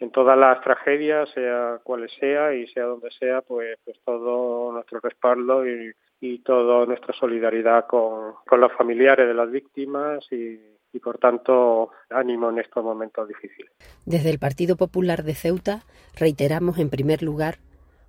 en todas las tragedias, sea cuales sea y sea donde sea, pues, pues todo nuestro respaldo y, toda nuestra solidaridad con, los familiares de las víctimas y por tanto ánimo en estos momentos difíciles. Desde el Partido Popular de Ceuta reiteramos en primer lugar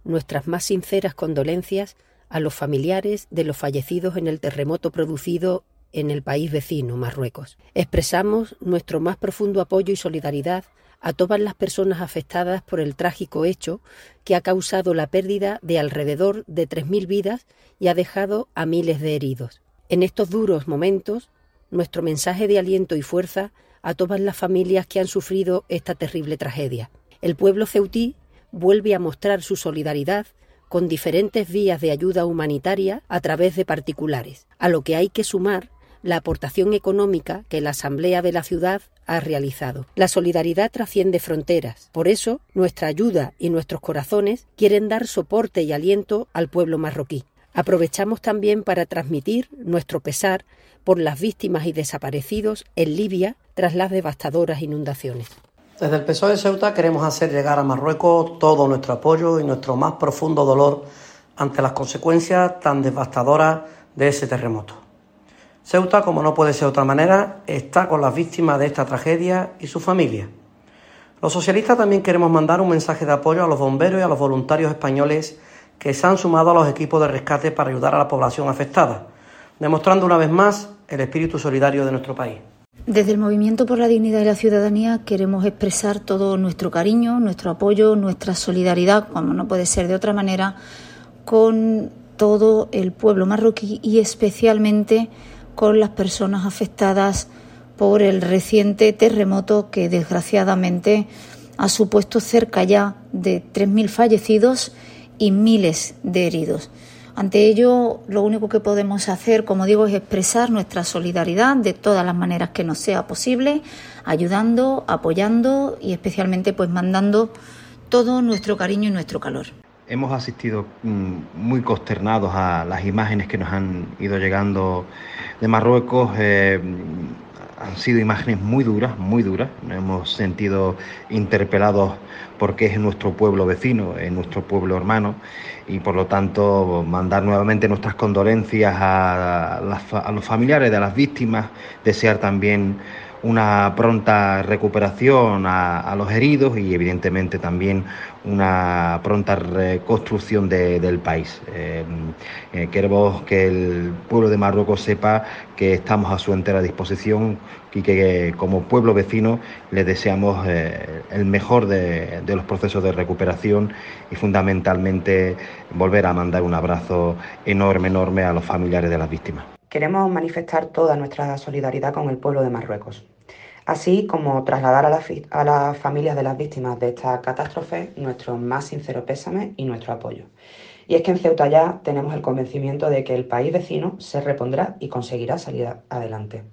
nuestras más sinceras condolencias a los familiares de los fallecidos en el terremoto producido en el país vecino, Marruecos. Expresamos nuestro más profundo apoyo y solidaridad a todas las personas afectadas por el trágico hecho que ha causado la pérdida de alrededor de 3.000 vidas y ha dejado a miles de heridos. En estos duros momentos, nuestro mensaje de aliento y fuerza a todas las familias que han sufrido esta terrible tragedia. El pueblo ceutí vuelve a mostrar su solidaridad con diferentes vías de ayuda humanitaria a través de particulares, a lo que hay que sumar la aportación económica que la Asamblea de la ciudad ha realizado. La solidaridad trasciende fronteras. Por eso, nuestra ayuda y nuestros corazones quieren dar soporte y aliento al pueblo marroquí. Aprovechamos también para transmitir nuestro pesar por las víctimas y desaparecidos en Libia tras las devastadoras inundaciones. Desde el PSOE de Ceuta queremos hacer llegar a Marruecos todo nuestro apoyo y nuestro más profundo dolor ante las consecuencias tan devastadoras de ese terremoto. Ceuta, como no puede ser de otra manera, está con las víctimas de esta tragedia y sus familias. Los socialistas también queremos mandar un mensaje de apoyo a los bomberos y a los voluntarios españoles que se han sumado a los equipos de rescate para ayudar a la población afectada, demostrando una vez más el espíritu solidario de nuestro país. Desde el Movimiento por la Dignidad y la Ciudadanía queremos expresar todo nuestro cariño, nuestro apoyo, nuestra solidaridad, como no puede ser de otra manera, con todo el pueblo marroquí y especialmente con las personas afectadas por el reciente terremoto que desgraciadamente ha supuesto cerca ya de 3.000 fallecidos y miles de heridos. Ante ello, lo único que podemos hacer, como digo, es expresar nuestra solidaridad de todas las maneras que nos sea posible, ayudando, apoyando y especialmente pues mandando todo nuestro cariño y nuestro calor. Hemos asistido mm, muy consternados a las imágenes que nos han ido llegando de Marruecos. Eh, han sido imágenes muy duras, muy duras. Nos hemos sentido interpelados porque es nuestro pueblo vecino, es nuestro pueblo hermano y por lo tanto mandar nuevamente nuestras condolencias a, los familiares de las víctimas, desear también una pronta recuperación a, los heridos y evidentemente también una pronta reconstrucción del país. Eh, eh, queremos que el pueblo de Marruecos sepa que estamos a su entera disposición y que como pueblo vecino le deseamos eh, el mejor de, de los procesos de recuperación y fundamentalmente volver a mandar un abrazo enorme, enorme a los familiares de las víctimas. Queremos manifestar toda nuestra solidaridad con el pueblo de Marruecos así como trasladar a, las familias de las víctimas de esta catástrofe nuestro más sincero pésame y nuestro apoyo. Y es que en Ceuta ya tenemos el convencimiento de que el país vecino se repondrá y conseguirá salir adelante.